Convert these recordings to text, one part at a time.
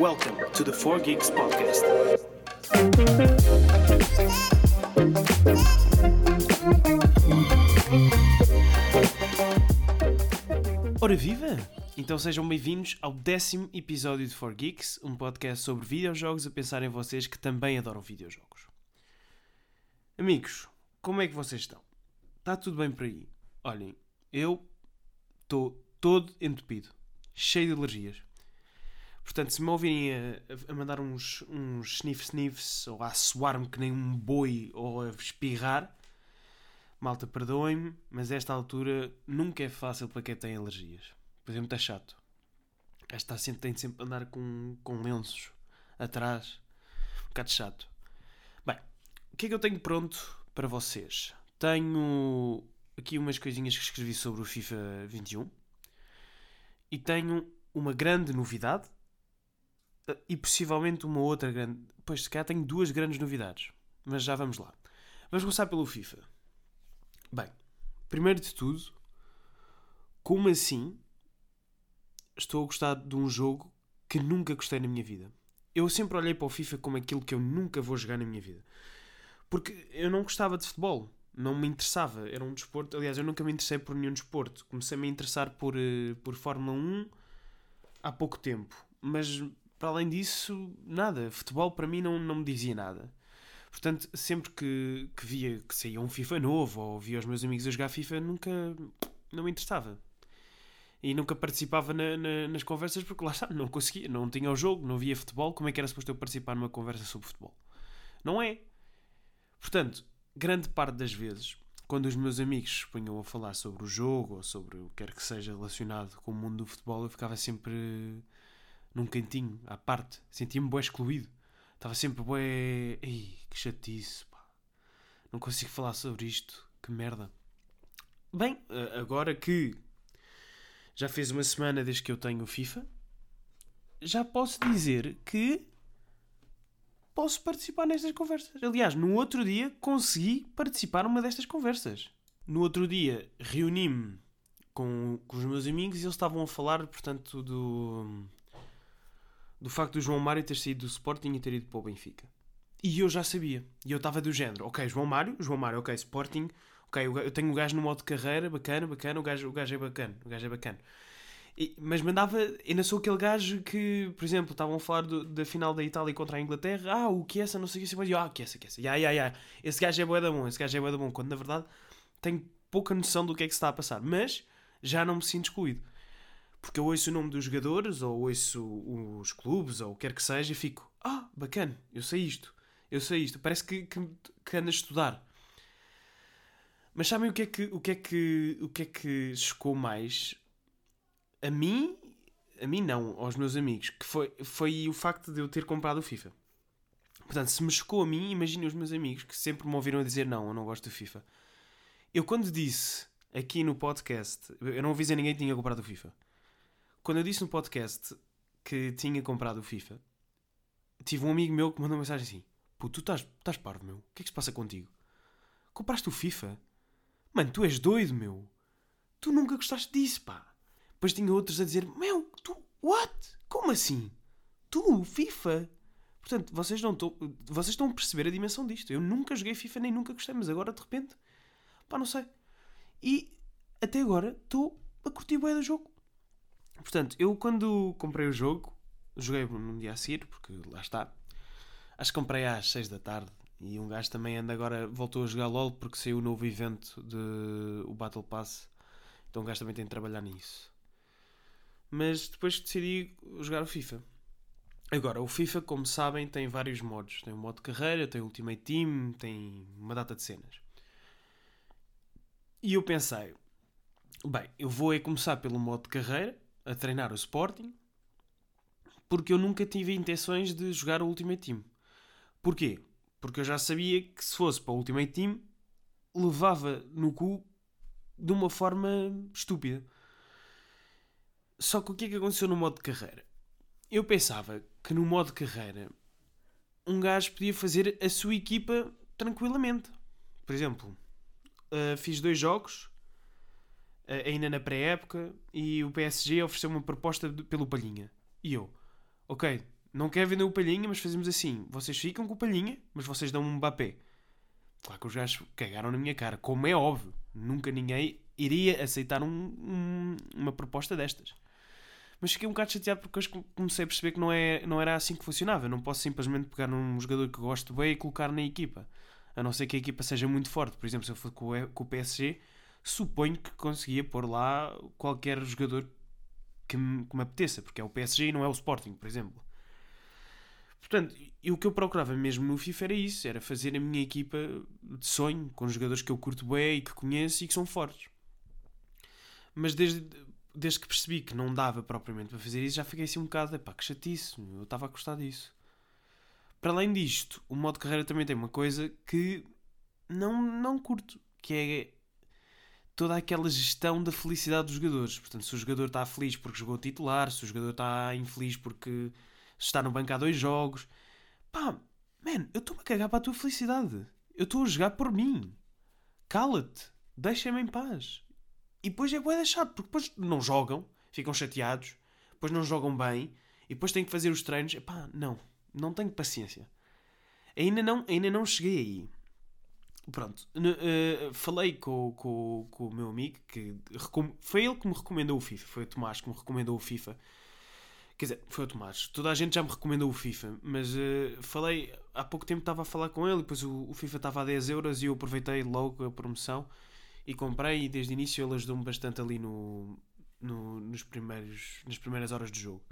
Welcome to the 4 Geeks Podcast. Ora viva! Então sejam bem-vindos ao décimo episódio de 4 Geeks, um podcast sobre videojogos a pensar em vocês que também adoram videojogos. Amigos, como é que vocês estão? Está tudo bem por aí? Olhem, eu estou todo entupido, cheio de alergias. Portanto, se me ouvirem a, a mandar uns, uns sniff-sniffs ou a suar-me que nem um boi ou a espirrar, malta, perdoem-me, mas esta altura nunca é fácil para quem tem alergias. Por exemplo, está chato. Esta sempre, tem sempre a andar com, com lenços atrás. Um bocado chato. Bem, o que é que eu tenho pronto para vocês? Tenho aqui umas coisinhas que escrevi sobre o FIFA 21 e tenho uma grande novidade e possivelmente uma outra grande. Pois, se calhar tenho duas grandes novidades, mas já vamos lá. Vamos começar pelo FIFA. Bem, primeiro de tudo, como assim estou a gostar de um jogo que nunca gostei na minha vida? Eu sempre olhei para o FIFA como aquilo que eu nunca vou jogar na minha vida. Porque eu não gostava de futebol não me interessava. Era um desporto. Aliás, eu nunca me interessei por nenhum desporto. Comecei -me a me interessar por, uh, por Fórmula 1 há pouco tempo. Mas, para além disso, nada. Futebol para mim não, não me dizia nada. Portanto, sempre que, que via que saía um FIFA novo ou via os meus amigos a jogar FIFA, nunca. não me interessava. E nunca participava na, na, nas conversas porque lá está, não conseguia, não tinha o jogo, não via futebol. Como é que era suposto eu participar numa conversa sobre futebol? Não é. Portanto, grande parte das vezes, quando os meus amigos punham a falar sobre o jogo ou sobre o que quer que seja relacionado com o mundo do futebol, eu ficava sempre num cantinho, à parte. Sentia-me bué excluído. Estava sempre bué... Ei, que chatice, pá. Não consigo falar sobre isto. Que merda. Bem, agora que já fez uma semana desde que eu tenho o FIFA, já posso dizer que posso participar nestas conversas. Aliás, no outro dia consegui participar numa destas conversas. No outro dia reuni-me com, com os meus amigos e eles estavam a falar, portanto, do, do facto do João Mário ter saído do Sporting e ter ido para o Benfica. E eu já sabia. E eu estava do género, ok, João Mário, João Mário, ok, Sporting, ok, eu tenho o gajo no modo de carreira, bacana, bacana, o gajo, o gajo é bacana, o gajo é bacana. E, mas mandava, ainda sou aquele gajo que, por exemplo, estavam a falar do, da final da Itália contra a Inglaterra. Ah, o que é essa, não sei o que, mas ah, que é essa, que é essa. Ya. Esse gajo é boa da bom, esse gajo é boa da bom. Quando na verdade tenho pouca noção do que é que se está a passar. Mas já não me sinto excluído. Porque eu ouço o nome dos jogadores, ou ouço os clubes, ou o que quer que seja, e fico, ah, bacana, eu sei isto, eu sei isto. Parece que, que, que ando a estudar. Mas sabem o que é que, o que, é que, o que, é que chocou mais? a mim, a mim não, aos meus amigos, que foi, foi o facto de eu ter comprado o FIFA. Portanto, se me chocou a mim, imaginem os meus amigos que sempre me ouviram a dizer não, eu não gosto do FIFA. Eu quando disse aqui no podcast, eu não avisei ninguém que tinha comprado o FIFA. Quando eu disse no podcast que tinha comprado o FIFA, tive um amigo meu que mandou uma mensagem assim: Pô, tu estás, estás parvo, meu. O que é que se passa contigo? Compraste o FIFA? Mano, tu és doido, meu. Tu nunca gostaste disso, pá. Depois tinha outros a dizer: Meu, tu, what? Como assim? Tu, FIFA? Portanto, vocês não estão. Vocês estão a perceber a dimensão disto. Eu nunca joguei FIFA nem nunca gostei, mas agora de repente. Pá, não sei. E até agora estou a curtir bem do jogo. Portanto, eu quando comprei o jogo, joguei num dia a seguir, porque lá está. Acho que comprei às 6 da tarde. E um gajo também anda agora, voltou a jogar LOL porque saiu o novo evento de o Battle Pass. Então o gajo também tem de trabalhar nisso mas depois decidi jogar o FIFA. Agora, o FIFA, como sabem, tem vários modos. Tem o modo carreira, tem o Ultimate Team, tem uma data de cenas. E eu pensei, bem, eu vou é começar pelo modo carreira, a treinar o Sporting, porque eu nunca tive intenções de jogar o Ultimate Team. Porquê? Porque eu já sabia que se fosse para o Ultimate Team, levava no cu de uma forma estúpida. Só que o que é que aconteceu no modo de carreira? Eu pensava que no modo de carreira um gajo podia fazer a sua equipa tranquilamente. Por exemplo, uh, fiz dois jogos, ainda na pré-época, e o PSG ofereceu uma proposta de, pelo Palhinha. E eu, ok, não quer vender o Palhinha, mas fazemos assim. Vocês ficam com o Palhinha, mas vocês dão um Mbappé. Claro que os gajos cagaram na minha cara, como é óbvio. Nunca ninguém iria aceitar um, um, uma proposta destas. Mas fiquei um bocado chateado porque hoje comecei a perceber que não, é, não era assim que funcionava. Eu não posso simplesmente pegar um jogador que gosto bem e colocar na equipa. A não ser que a equipa seja muito forte. Por exemplo, se eu for com o PSG, suponho que conseguia pôr lá qualquer jogador que me, que me apeteça, porque é o PSG e não é o Sporting, por exemplo. Portanto, o que eu procurava mesmo no FIFA era isso: era fazer a minha equipa de sonho, com jogadores que eu curto bem e que conheço e que são fortes. Mas desde, desde que percebi que não dava propriamente para fazer isso, já fiquei assim um bocado, pá, que chatice, eu estava a gostar disso. Para além disto, o modo carreira também tem uma coisa que não, não curto, que é toda aquela gestão da felicidade dos jogadores. Portanto, se o jogador está feliz porque jogou titular, se o jogador está infeliz porque está no banco há dois jogos, pá, man, eu estou-me a cagar para a tua felicidade. Eu estou a jogar por mim. Cala-te, deixa-me em paz. E depois é boa chato, porque depois não jogam, ficam chateados, depois não jogam bem, e depois têm que fazer os treinos. Epá, não, não tenho paciência. Ainda não, ainda não cheguei aí. Pronto, uh, falei com, com, com o meu amigo, que foi ele que me recomendou o FIFA, foi o Tomás que me recomendou o FIFA. Quer dizer, foi o Tomás. Toda a gente já me recomendou o FIFA, mas uh, falei, há pouco tempo estava a falar com ele, depois o, o FIFA estava a 10 euros e eu aproveitei logo a promoção e comprei e desde o início ele ajudou-me bastante ali no, no, nos primeiros, nas primeiras horas de jogo.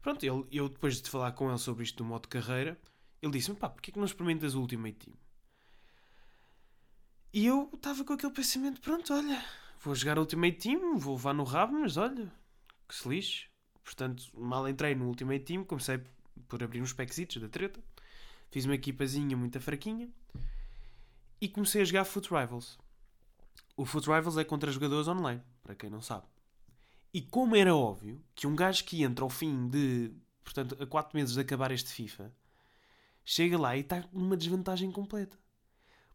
Pronto, ele, eu depois de falar com ele sobre isto do modo carreira, ele disse-me, pá, porquê que não experimentas o Ultimate Team? E eu estava com aquele pensamento, pronto, olha, vou jogar Ultimate Team, vou levar no rabo, mas olha, que se lixe. Portanto, mal entrei no Ultimate Team, comecei por abrir uns packsitos da treta, fiz uma equipazinha muito fraquinha e comecei a jogar Foot Rivals. O Foot Rivals é contra jogadores online, para quem não sabe. E como era óbvio que um gajo que entra ao fim de, portanto, a 4 meses de acabar este FIFA, chega lá e está numa desvantagem completa.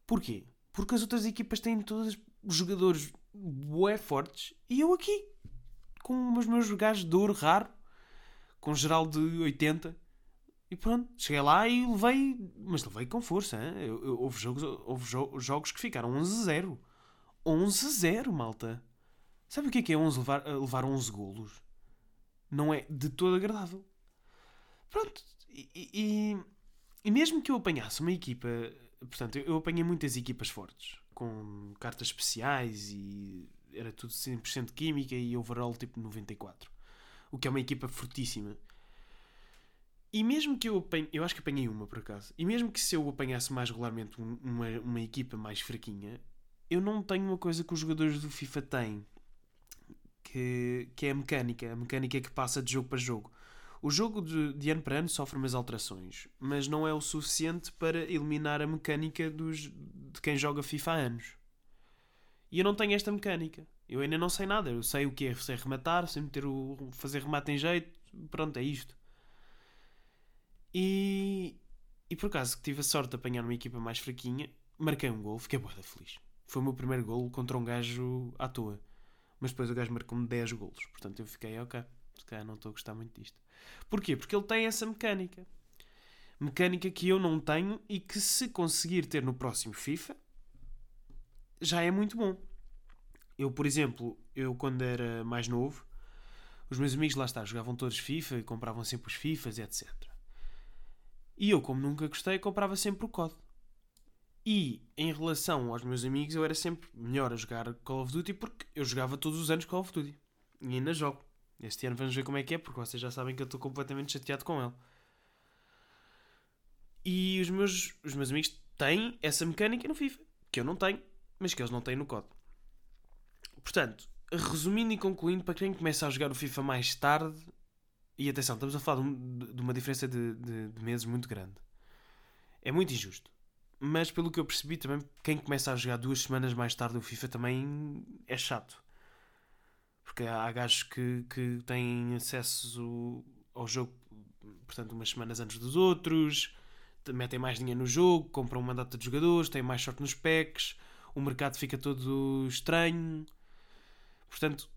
Porquê? Porque as outras equipas têm todos jogadores bué fortes e eu aqui, com os meus gajos de ouro raro, com geral de 80, e pronto, cheguei lá e levei, mas levei com força. Eu, eu, houve, jogos, houve jo jogos que ficaram 11-0. 11-0, malta. Sabe o que é que é 11 levar, levar 11 golos? Não é de todo agradável. Pronto, e, e, e mesmo que eu apanhasse uma equipa. Portanto, eu apanhei muitas equipas fortes, com cartas especiais e era tudo 100% química e overall tipo 94. O que é uma equipa fortíssima. E mesmo que eu apanhe, eu acho que apanhei uma por acaso, e mesmo que se eu apanhasse mais regularmente uma, uma equipa mais fraquinha, eu não tenho uma coisa que os jogadores do FIFA têm, que, que é a mecânica, a mecânica que passa de jogo para jogo. O jogo de, de ano para ano sofre umas alterações, mas não é o suficiente para eliminar a mecânica dos, de quem joga FIFA há anos. E eu não tenho esta mecânica. Eu ainda não sei nada. Eu sei o que é sei rematar, sei meter o, fazer remate em jeito. Pronto, é isto. E, e por acaso que tive a sorte de apanhar uma equipa mais fraquinha, marquei um gol, fiquei boa feliz. Foi o meu primeiro golo contra um gajo à toa. Mas depois o gajo marcou-me 10 golos. Portanto eu fiquei, ok, se calhar não estou a gostar muito disto. Porquê? Porque ele tem essa mecânica. Mecânica que eu não tenho e que se conseguir ter no próximo FIFA já é muito bom. Eu, por exemplo, eu quando era mais novo, os meus amigos lá está, jogavam todos FIFA e compravam sempre os FIFAs, etc. E eu, como nunca gostei, comprava sempre o COD. E em relação aos meus amigos, eu era sempre melhor a jogar Call of Duty porque eu jogava todos os anos Call of Duty. E ainda jogo. Este ano vamos ver como é que é, porque vocês já sabem que eu estou completamente chateado com ele. E os meus, os meus amigos têm essa mecânica no FIFA, que eu não tenho, mas que eles não têm no COD. Portanto, resumindo e concluindo, para quem começa a jogar o FIFA mais tarde, e atenção, estamos a falar de, uma diferença de, de, de meses muito grande. É muito injusto mas pelo que eu percebi também quem começa a jogar duas semanas mais tarde o FIFA também é chato porque há gajos que, que têm acesso ao jogo portanto umas semanas antes dos outros metem mais dinheiro no jogo compram uma data de jogadores têm mais sorte nos packs o mercado fica todo estranho portanto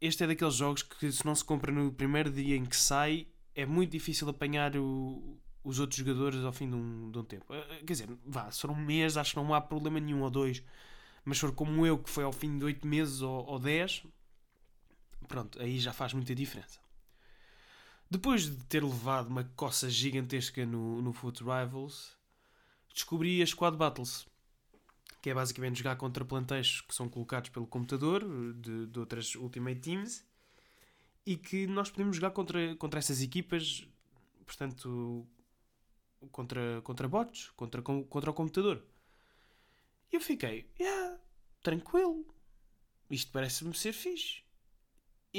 este é daqueles jogos que se não se compra no primeiro dia em que sai é muito difícil apanhar o, os outros jogadores ao fim de um, de um tempo. Eh, eh, quer dizer, vá, se for um mês, acho que não há problema nenhum ou dois. Mas se for como eu, que foi ao fim de 8 meses ou, ou 10, pronto, aí já faz muita diferença. Depois de ter levado uma coça gigantesca no, no Foot Rivals, descobri a Squad Battles, que é basicamente jogar contra planteios que são colocados pelo computador de, de outras Ultimate Teams e que nós podemos jogar contra, contra essas equipas, portanto, contra, contra bots, contra, contra o computador. E eu fiquei, yeah, tranquilo, isto parece-me ser fixe.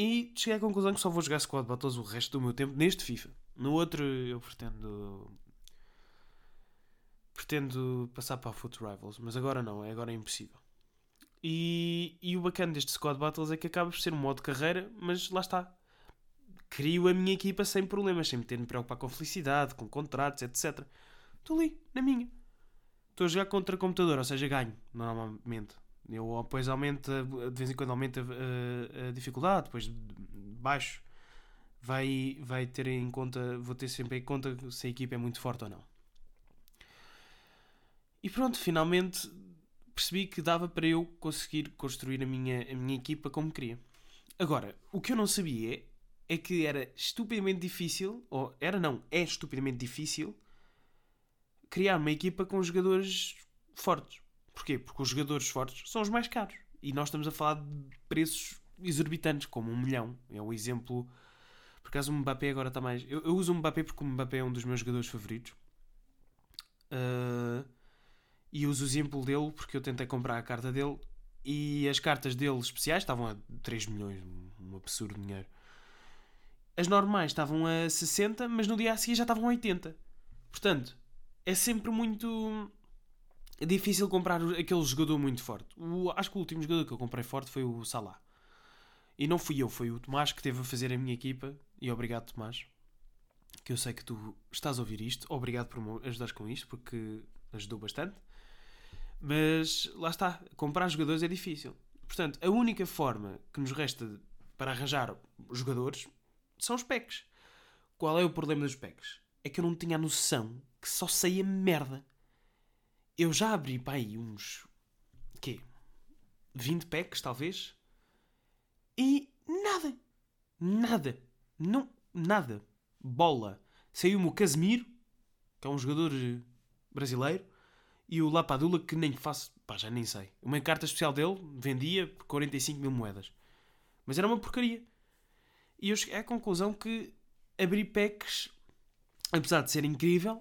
E cheguei à conclusão que só vou jogar Squad Battles o resto do meu tempo neste FIFA. No outro eu pretendo. Pretendo passar para a Foot Rivals, mas agora não, agora é impossível. E, e o bacana deste Squad Battles é que acaba por ser um modo carreira, mas lá está. Crio a minha equipa sem problemas, sem me ter de me preocupar com felicidade, com contratos, etc. Estou ali, na minha. Estou a jogar contra computador, ou seja, ganho, normalmente. Eu depois aumenta, de vez em quando aumenta a, a dificuldade, depois baixo. Vai, vai ter em conta, vou ter sempre em conta se a equipa é muito forte ou não. E pronto, finalmente percebi que dava para eu conseguir construir a minha, a minha equipa como queria. Agora, o que eu não sabia é que era estupidamente difícil, ou era não, é estupidamente difícil criar uma equipa com jogadores fortes. Porquê? Porque os jogadores fortes são os mais caros. E nós estamos a falar de preços exorbitantes, como um milhão. É o exemplo. Por acaso o Mbappé agora está mais. Eu, eu, uso o Mbappé porque o Mbappé é um dos meus jogadores favoritos. Uh, e uso o exemplo dele porque eu tentei comprar a carta dele e as cartas dele especiais estavam a 3 milhões, um absurdo dinheiro. As normais estavam a 60, mas no dia a seguir já estavam a 80. Portanto, é sempre muito é difícil comprar aquele jogador muito forte. O, acho que o último jogador que eu comprei forte foi o Salah. E não fui eu, foi o Tomás que teve a fazer a minha equipa. E obrigado, Tomás. Que eu sei que tu estás a ouvir isto. Obrigado por me ajudares com isto, porque ajudou bastante. Mas lá está, comprar jogadores é difícil. Portanto, a única forma que nos resta para arranjar jogadores são os packs. Qual é o problema dos packs? É que eu não tinha a noção que só saía merda eu já abri para aí uns. quê? 20 packs, talvez? E nada. Nada. Não. Nada. Bola. Saiu-me o Casemiro, que é um jogador eh, brasileiro, e o Lapadula, que nem faço. pá, já nem sei. Uma carta especial dele vendia por 45 mil moedas. Mas era uma porcaria. E eu cheguei à conclusão que abrir packs, apesar de ser incrível,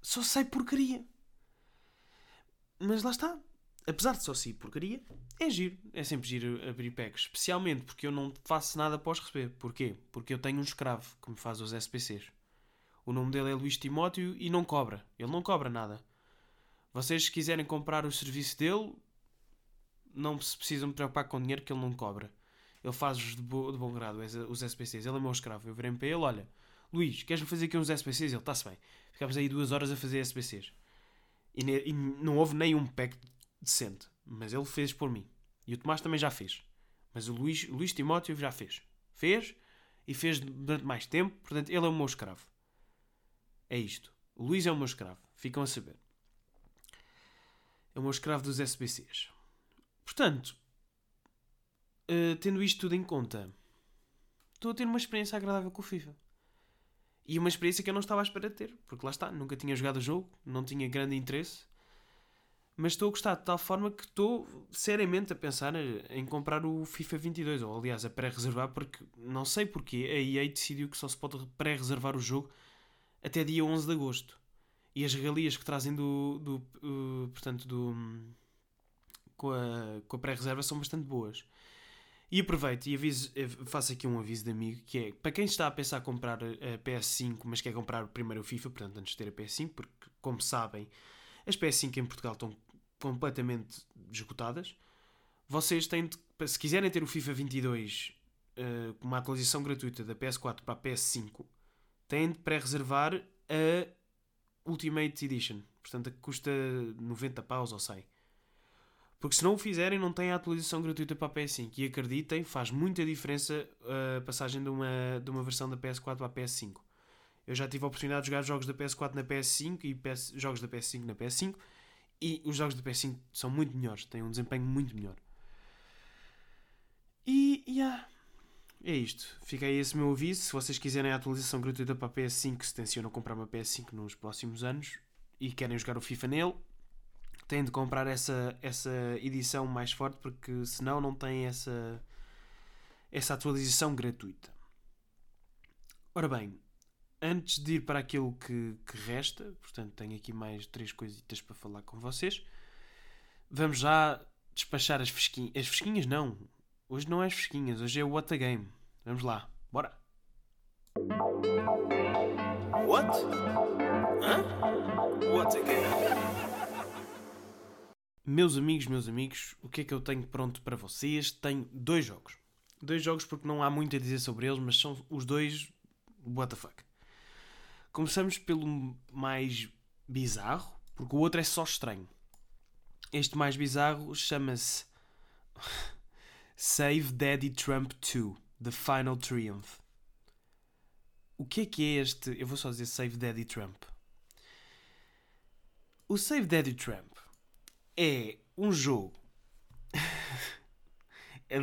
só sai porcaria. Mas lá está. Apesar de só ser porcaria, é giro. É sempre giro abrir packs. Especialmente porque eu não faço nada após receber. Porquê? Porque eu tenho um escravo que me faz os SPCs. O nome dele é Luís Timóteo e não cobra. Ele não cobra nada. Vocês, se quiserem comprar o serviço dele, não se precisam me preocupar com dinheiro que ele não cobra. Ele faz-os de, bo de bom grado, os SPCs. Ele é meu escravo. Eu virei para ele: olha, Luís, queres-me fazer aqui uns SPCs? Ele está-se bem. Ficámos aí duas horas a fazer SPCs. E, ne, e não houve nem um pack decente. Mas ele fez por mim. E o Tomás também já fez. Mas o Luís, o Luís Timóteo já fez. Fez e fez durante mais tempo. Portanto, ele é o meu escravo. É isto. O Luís é o meu escravo. Ficam a saber. É o meu escravo dos SBCs. Portanto, uh, tendo isto tudo em conta, estou a ter uma experiência agradável com o FIFA. E uma experiência que eu não estava à espera de ter, porque lá está, nunca tinha jogado o jogo, não tinha grande interesse, mas estou a gostar de tal forma que estou seriamente a pensar em comprar o FIFA 22, ou aliás, a pré-reservar, porque não sei porque a EA decidiu que só se pode pré-reservar o jogo até dia 11 de agosto. E as regalias que trazem do, do uh, portanto, do, com a, com a pré-reserva são bastante boas. E aproveito e aviso, eh, faço aqui um aviso de amigo que é para quem está a pensar comprar a PS5, mas quer comprar primeiro o FIFA, portanto, antes de ter a PS5, porque, como sabem, as PS5 em Portugal estão completamente esgotadas. Vocês têm de, se quiserem ter o FIFA 22 uh, com uma atualização gratuita da PS4 para a PS5, têm de pré-reservar a Ultimate Edition, portanto, que custa 90 paus ou 100. Porque se não o fizerem, não têm a atualização gratuita para a PS5. E acreditem, faz muita diferença a passagem de uma, de uma versão da PS4 para a PS5. Eu já tive a oportunidade de jogar jogos da PS4 na PS5 e PS, jogos da PS5 na PS5 e os jogos da PS5 são muito melhores, têm um desempenho muito melhor. E, yeah, é isto. Fica aí esse meu aviso. Se vocês quiserem a atualização gratuita para a PS5, se tencionam comprar uma PS5 nos próximos anos e querem jogar o FIFA nele, têm de comprar essa, essa edição mais forte porque senão não tem essa, essa atualização gratuita. Ora bem, antes de ir para aquilo que, que resta, portanto tenho aqui mais três coisitas para falar com vocês, vamos já despachar as fresquinhas. As fresquinhas não, hoje não é as fresquinhas, hoje é o What a Game. Vamos lá, bora! What? Hã? What a Game? Meus amigos, meus amigos, o que é que eu tenho pronto para vocês? Tenho dois jogos. Dois jogos porque não há muito a dizer sobre eles, mas são os dois what the fuck. Começamos pelo mais bizarro, porque o outro é só estranho. Este mais bizarro chama-se Save Daddy Trump 2 The Final Triumph. O que é que é este? Eu vou só dizer Save Daddy Trump. O Save Daddy Trump é um jogo. é,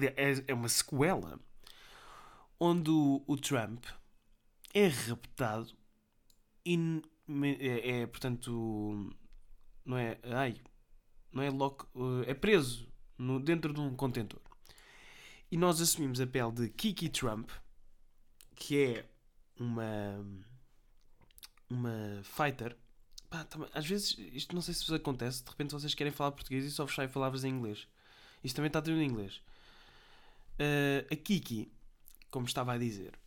é uma sequela onde o, o Trump é raptado e é, é, portanto não é ai não é loco, é preso no, dentro de um contentor e nós assumimos a pele de Kiki Trump que é uma uma fighter Pá, também, às vezes, isto não sei se vos acontece, de repente vocês querem falar português e só vos saem palavras em inglês. Isto também está tudo em inglês. Uh, a Kiki, como estava a dizer,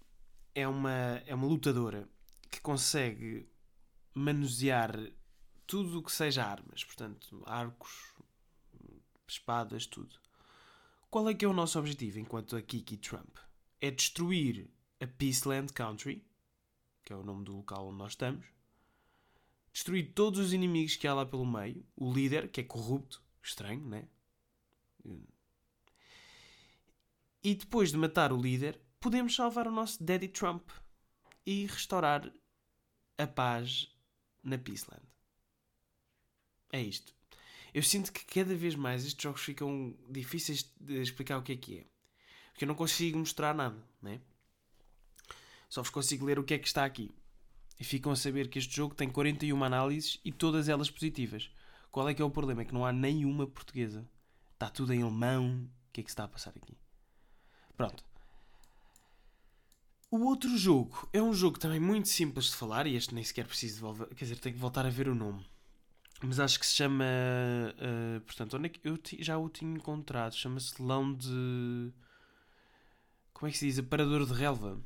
é uma, é uma lutadora que consegue manusear tudo o que seja armas, portanto, arcos, espadas, tudo. Qual é que é o nosso objetivo enquanto a Kiki Trump? É destruir a Peaceland Country, que é o nome do local onde nós estamos, destruir todos os inimigos que há lá pelo meio, o líder, que é corrupto, estranho, né? E depois de matar o líder, podemos salvar o nosso Daddy Trump e restaurar a paz na Peaceland. É isto. Eu sinto que cada vez mais estes jogos ficam difíceis de explicar o que é que é. Porque eu não consigo mostrar nada, né? Só vos consigo ler o que é que está aqui e ficam a saber que este jogo tem 41 análises e todas elas positivas. Qual é que é o problema? É que não há nenhuma portuguesa. Está tudo em alemão. O que é que se está a passar aqui? Pronto. O outro jogo é um jogo também muito simples de falar e este nem sequer preciso devolver. Quer dizer, tenho que voltar a ver o nome. Mas acho que se chama. Uh, portanto, onde é que eu já o tinha encontrado? Chama-se Lão de. Como é que se diz? Aparador de relva.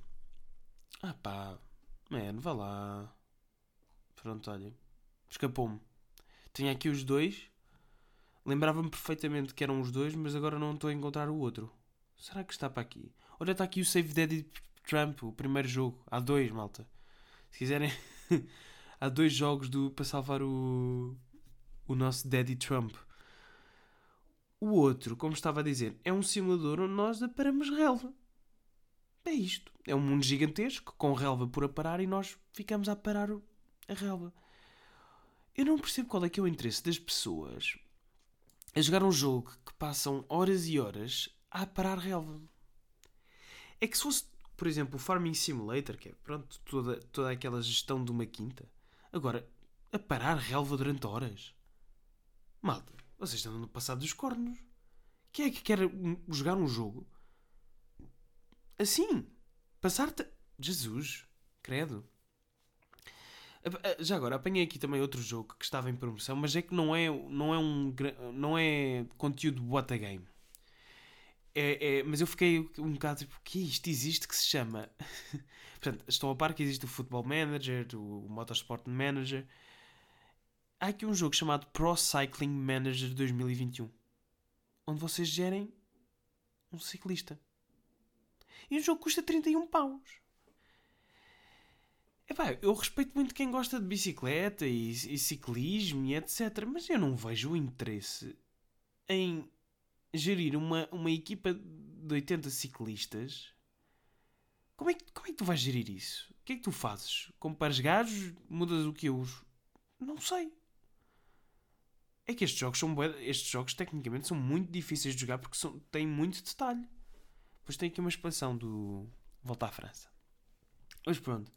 Ah pá. Mano, vá lá. Pronto, olha. Escapou-me. Tinha aqui os dois. Lembrava-me perfeitamente que eram os dois, mas agora não estou a encontrar o outro. Será que está para aqui? Olha, está aqui o Save Daddy Trump, o primeiro jogo. Há dois, malta. Se quiserem. Há dois jogos do, para salvar o, o nosso Daddy Trump. O outro, como estava a dizer, é um simulador onde nós aparamos relva. É isto. É um mundo gigantesco, com relva por aparar e nós ficamos a parar a relva. Eu não percebo qual é que é o interesse das pessoas a jogar um jogo que passam horas e horas a parar relva. É que se fosse, por exemplo, o Farming Simulator, que é pronto, toda, toda aquela gestão de uma quinta, agora, a parar relva durante horas. Malta, vocês estão no passado dos cornos. Quem é que quer jogar um jogo Assim. Passar-te. Jesus. Credo. Já agora, apanhei aqui também outro jogo que estava em promoção, mas é que não é, não é um não é conteúdo what a game. É, é, mas eu fiquei um bocado tipo, que é isto existe que se chama? Portanto, estão a par que existe o Football Manager, o Motorsport Manager. Há aqui um jogo chamado Pro Cycling Manager 2021, onde vocês gerem um ciclista. E o jogo custa 31 paus. Epá, eu respeito muito quem gosta de bicicleta e, e ciclismo e etc. Mas eu não vejo o interesse em gerir uma, uma equipa de 80 ciclistas. Como é, que, como é que tu vais gerir isso? que é que tu fazes? Compares gajos? Mudas o que eu uso? Não sei. É que estes jogos são estes jogos tecnicamente são muito difíceis de jogar porque são, têm muito detalhe. Depois tem aqui uma expansão do Volta à França. Mas pronto.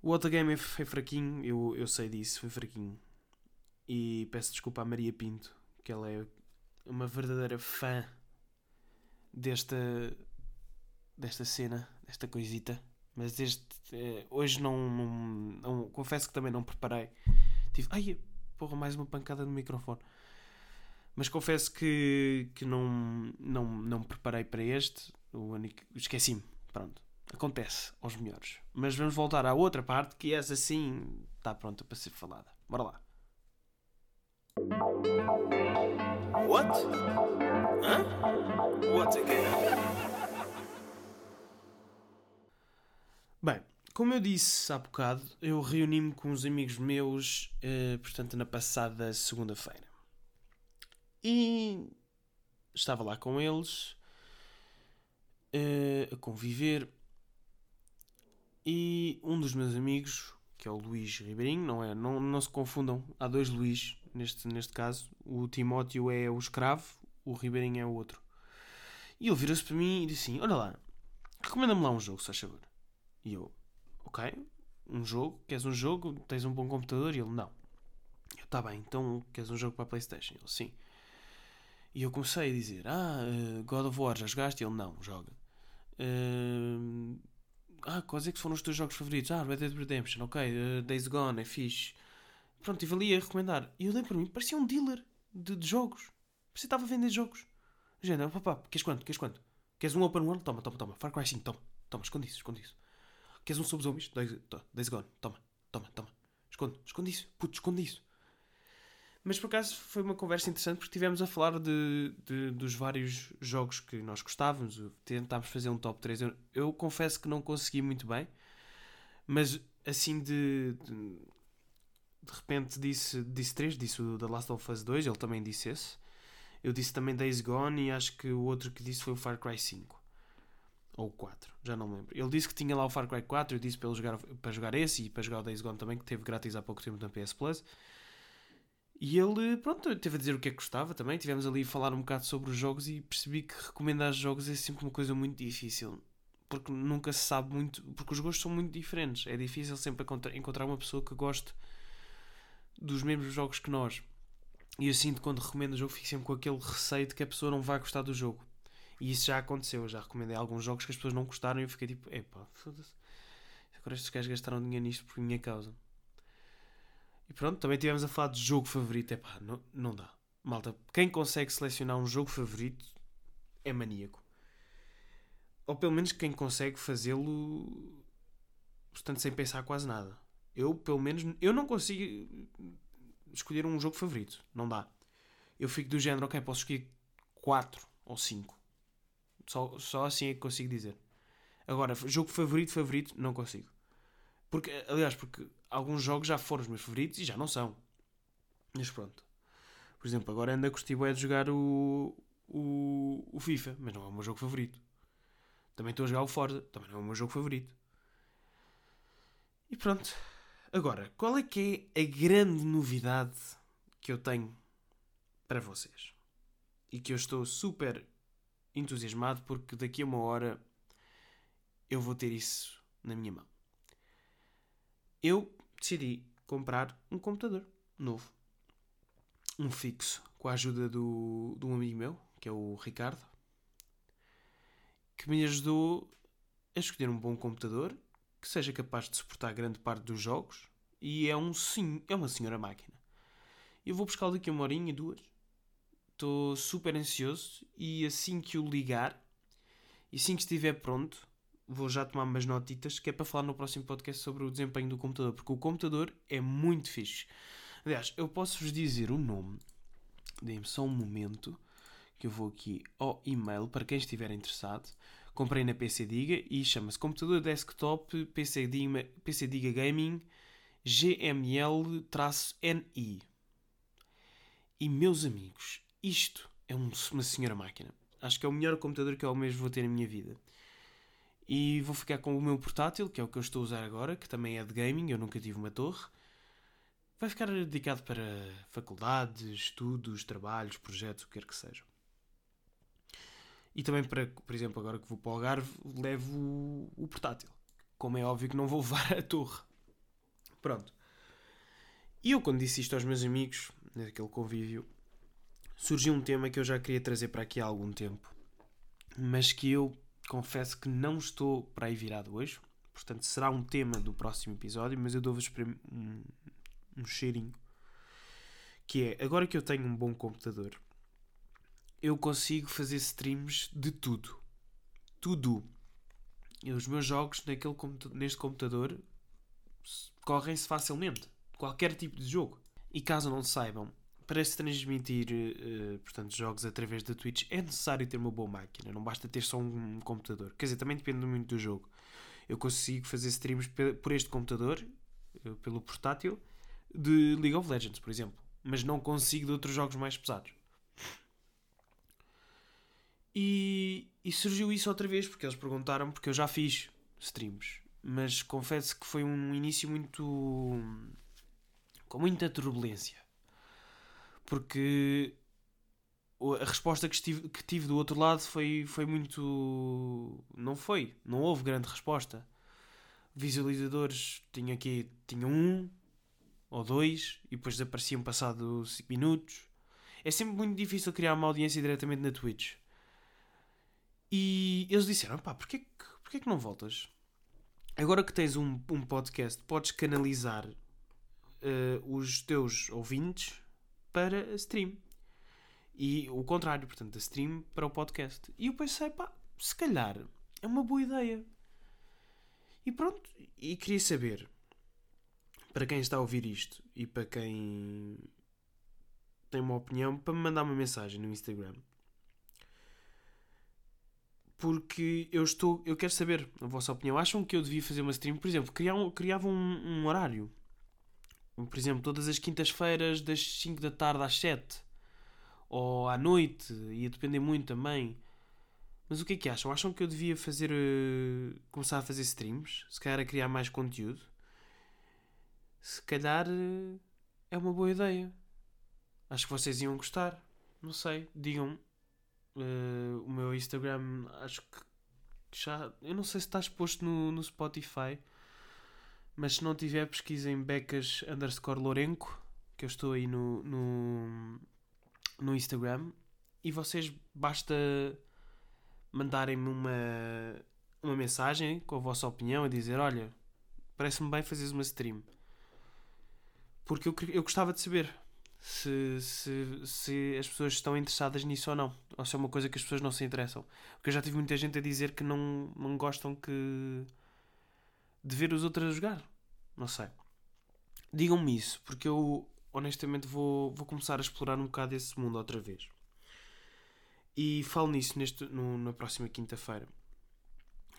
O outro game foi fraquinho, eu, eu sei disso, foi fraquinho. E peço desculpa à Maria Pinto, que ela é uma verdadeira fã desta desta cena, desta coisita. Mas este eh, hoje não, não, não, confesso que também não preparei. Tive, ai, porra, mais uma pancada no microfone. Mas confesso que, que não, não, não me preparei para este. Esqueci-me. Pronto. Acontece aos melhores. Mas vamos voltar à outra parte, que essa sim está pronta para ser falada. Bora lá. What? Hã? What again? Bem, como eu disse há bocado, eu reuni-me com uns amigos meus, eh, portanto, na passada segunda-feira. E estava lá com eles, eh, a conviver, e um dos meus amigos, que é o Luís Ribeirinho, não é? Não, não se confundam, há dois Luís neste, neste caso. O Timóteo é o escravo, o Ribeirinho é o outro. E ele vira-se para mim e disse assim: Olha lá, recomenda-me lá um jogo, se faz favor. E eu, ok, um jogo, queres um jogo? Tens um bom computador? E ele, não. Eu, tá bem, então queres um jogo para a Playstation? Ele, sim. E eu comecei a dizer, ah, uh, God of War, já jogaste? E ele, não, joga. Uh, ah, quais é que foram os teus jogos favoritos? Ah, Red Dead Redemption, ok, uh, Days Gone, é fixe. Pronto, estive ali a recomendar. E eu dei para mim, parecia um dealer de, de jogos. Parecia estava a vender jogos. Género, papá, queres quanto? Queres quanto? Queres um open world? Toma, toma, toma. Far Cry 5, toma. Toma, esconde isso, esconde isso. Queres um sobre zombies? Days, Days Gone, toma, toma, toma. Esconde, esconde isso, puto, esconde isso. Mas por acaso foi uma conversa interessante porque estivemos a falar de, de, dos vários jogos que nós gostávamos. Tentámos fazer um top 3. Eu, eu confesso que não consegui muito bem, mas assim de, de, de repente disse, disse 3, disse o The Last of Us 2, ele também disse esse. Eu disse também Days Gone e acho que o outro que disse foi o Far Cry 5. Ou 4, já não me lembro. Ele disse que tinha lá o Far Cry 4, eu disse para, jogar, para jogar esse e para jogar o Days Gone também, que teve grátis há pouco tempo na PS Plus. E ele, pronto, teve a dizer o que é que gostava também. Tivemos ali a falar um bocado sobre os jogos e percebi que recomendar jogos é sempre uma coisa muito difícil. Porque nunca se sabe muito. Porque os gostos são muito diferentes. É difícil sempre encontrar uma pessoa que goste dos mesmos jogos que nós. E eu sinto quando recomendo o jogo, fico sempre com aquele receio de que a pessoa não vai gostar do jogo. E isso já aconteceu. Eu já recomendei alguns jogos que as pessoas não gostaram e eu fiquei tipo, epá, foda-se. Agora estes gajos gastaram dinheiro nisto por minha causa. E pronto, também tivemos a falar de jogo favorito. Epá, não, não dá. Malta, quem consegue selecionar um jogo favorito é maníaco. Ou pelo menos quem consegue fazê-lo, portanto, sem pensar quase nada. Eu, pelo menos, eu não consigo escolher um jogo favorito. Não dá. Eu fico do género, ok, posso escolher 4 ou 5. Só, só assim é que consigo dizer. Agora, jogo favorito, favorito, não consigo. Porque, aliás, porque alguns jogos já foram os meus favoritos e já não são. Mas pronto. Por exemplo, agora anda com o de jogar o, o, o FIFA, mas não é o meu jogo favorito. Também estou a jogar o Forza, também não é o meu jogo favorito. E pronto. Agora, qual é que é a grande novidade que eu tenho para vocês? E que eu estou super entusiasmado porque daqui a uma hora eu vou ter isso na minha mão eu decidi comprar um computador novo. Um fixo, com a ajuda do, de um amigo meu, que é o Ricardo, que me ajudou a escolher um bom computador que seja capaz de suportar grande parte dos jogos e é, um sim, é uma senhora máquina. Eu vou buscar daqui uma horinha, duas. Estou super ansioso e assim que o ligar e assim que estiver pronto, vou já tomar umas notitas que é para falar no próximo podcast sobre o desempenho do computador, porque o computador é muito fixe. Aliás, eu posso-vos dizer o nome. Deem-me só um momento que eu vou aqui ao e-mail para quem estiver interessado. Comprei na PC Diga e chama-se Computador Desktop PC Diga, PC Diga Gaming GML-NI. E meus amigos, isto é uma senhora máquina. Acho que é o melhor computador que eu mesmo vou ter na minha vida. E vou ficar com o meu portátil, que é o que eu estou a usar agora, que também é de gaming, eu nunca tive uma torre. Vai ficar dedicado para faculdades, estudos, trabalhos, projetos, o que quer que seja. E também para, por exemplo, agora que vou para o Algarve, levo o, portátil. Como é óbvio que não vou levar a torre. Pronto. E eu, quando disse isto aos meus amigos, naquele convívio, surgiu um tema que eu já queria trazer para aqui há algum tempo, mas que eu confesso que não estou para aí virado hoje. Portanto, será um tema do próximo episódio, mas eu dou-vos um, um cheirinho. Que é, agora que eu tenho um bom computador, eu consigo fazer streams de tudo. Tudo. E os meus jogos naquele, neste computador correm-se facilmente. Qualquer tipo de jogo. E caso não saibam, para se transmitir uh, portanto, jogos através da Twitch é necessário ter uma boa máquina, não basta ter só um computador. Quer dizer, também depende muito do jogo. Eu consigo fazer streams por este computador, uh, pelo portátil, de League of Legends, por exemplo, mas não consigo de outros jogos mais pesados. E, e surgiu isso outra vez, porque eles perguntaram, porque eu já fiz streams, mas confesso que foi um início muito. com muita turbulência. Porque a resposta que, estive, que tive do outro lado foi, foi muito. Não foi. Não houve grande resposta. Visualizadores tinha aqui. Tinha um ou dois e depois desapareciam passado 5 minutos. É sempre muito difícil criar uma audiência diretamente na Twitch. E eles disseram: pá, porquê, porquê que não voltas? Agora que tens um, um podcast, podes canalizar uh, os teus ouvintes para a stream. E o contrário, portanto, da stream para o podcast. E eu pensei, pá, se calhar é uma boa ideia. E pronto, e queria saber, para quem está a ouvir isto e para quem tem uma opinião, para me mandar uma mensagem no Instagram porque eu estou eu quero saber a vossa opinião acham que eu devia fazer uma stream por exemplo criar um, criava um, um, horário por exemplo todas as quintas-feiras das 5 da tarde às 7 ou à noite ia depender muito também. Mas o que é que acham? Acham que eu devia fazer uh, começar a fazer streams? Se calhar a criar mais conteúdo? Se calhar uh, é uma boa ideia. Acho que vocês iam gostar. Não sei. Digam Uh, o meu Instagram, acho que já. Eu não sei se está exposto no, no Spotify, mas se não tiver, pesquisem Becas underscore Lourenco, que eu estou aí no, no, no Instagram, e vocês basta mandarem-me uma, uma mensagem com a vossa opinião a dizer: Olha, parece-me bem fazeres uma stream. Porque eu, eu gostava de saber se, se, se as pessoas estão interessadas nisso ou não. Ou se é uma coisa que as pessoas não se interessam. Porque eu já tive muita gente a dizer que não, não gostam que de ver os outros a jogar. Não sei. Digam-me isso, porque eu honestamente vou, vou começar a explorar um bocado esse mundo outra vez. E falo nisso neste, no, na próxima quinta-feira.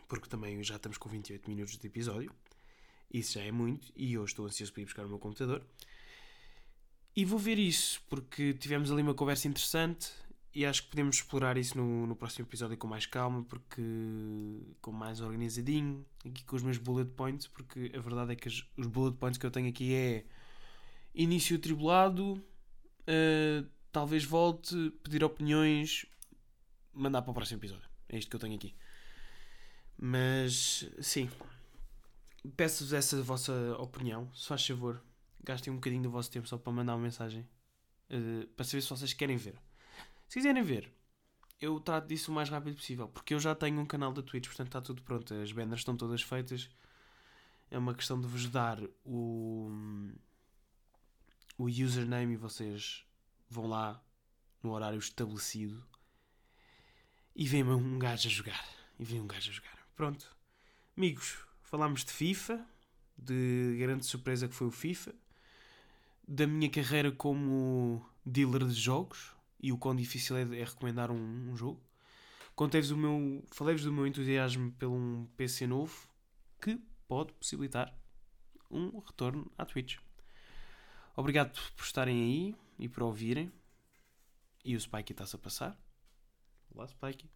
Porque também já estamos com 28 minutos de episódio. Isso já é muito. E eu estou ansioso para ir buscar o meu computador. E vou ver isso, porque tivemos ali uma conversa interessante e acho que podemos explorar isso no, no próximo episódio com mais calma, porque com mais organizadinho, aqui com os meus bullet points, porque a verdade é que os, os bullet points que eu tenho aqui é início tribulado, uh, talvez volte, pedir opiniões, mandar para o próximo episódio. É isto que eu tenho aqui. Mas sim, peço-vos essa vossa opinião, se faz favor gastem um bocadinho do vosso tempo só para mandar uma mensagem uh, para saber se vocês querem ver. Se quiserem ver, eu trato disso o mais rápido possível, porque eu já tenho um canal da Twitch, portanto está tudo pronto, as banners estão todas feitas. É uma questão de vos dar o, o username e vocês vão lá no horário estabelecido e vem-me um gajo a jogar. E vem um gajo a jogar. Pronto. Amigos, falámos de FIFA, de grande surpresa que foi o FIFA da minha carreira como dealer de jogos e o quão difícil é, é recomendar um, um jogo. Contei-vos o meu. Falei-vos do meu entusiasmo pelo um PC novo que pode possibilitar um retorno à Twitch. Obrigado por estarem aí e por ouvirem. E o Spike está-se a passar. Olá, Spike.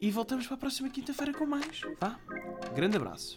E voltamos para a próxima quinta-feira com mais. Vá? Grande abraço.